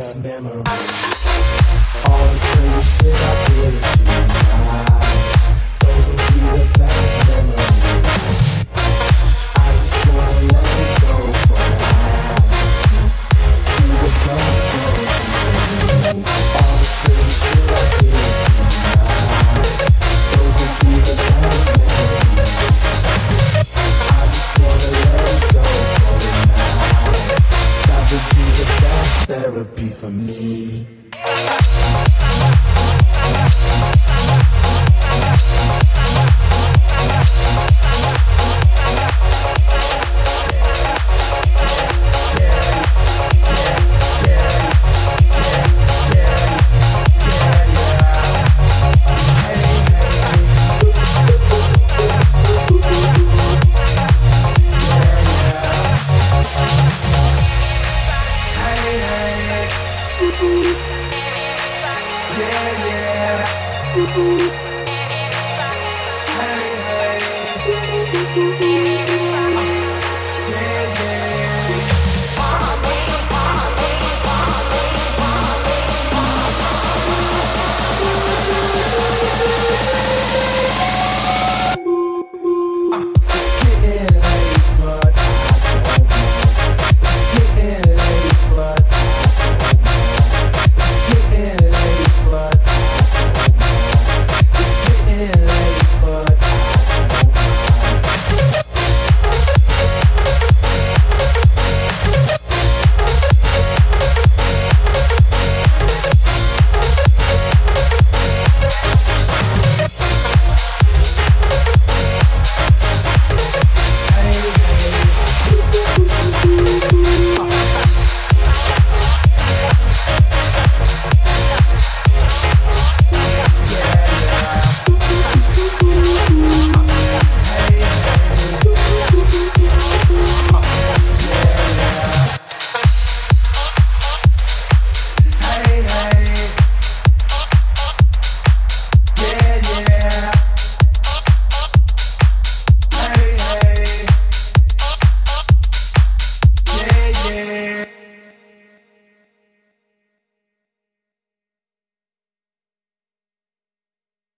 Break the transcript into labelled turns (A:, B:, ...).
A: memories. therapy for me. Oh.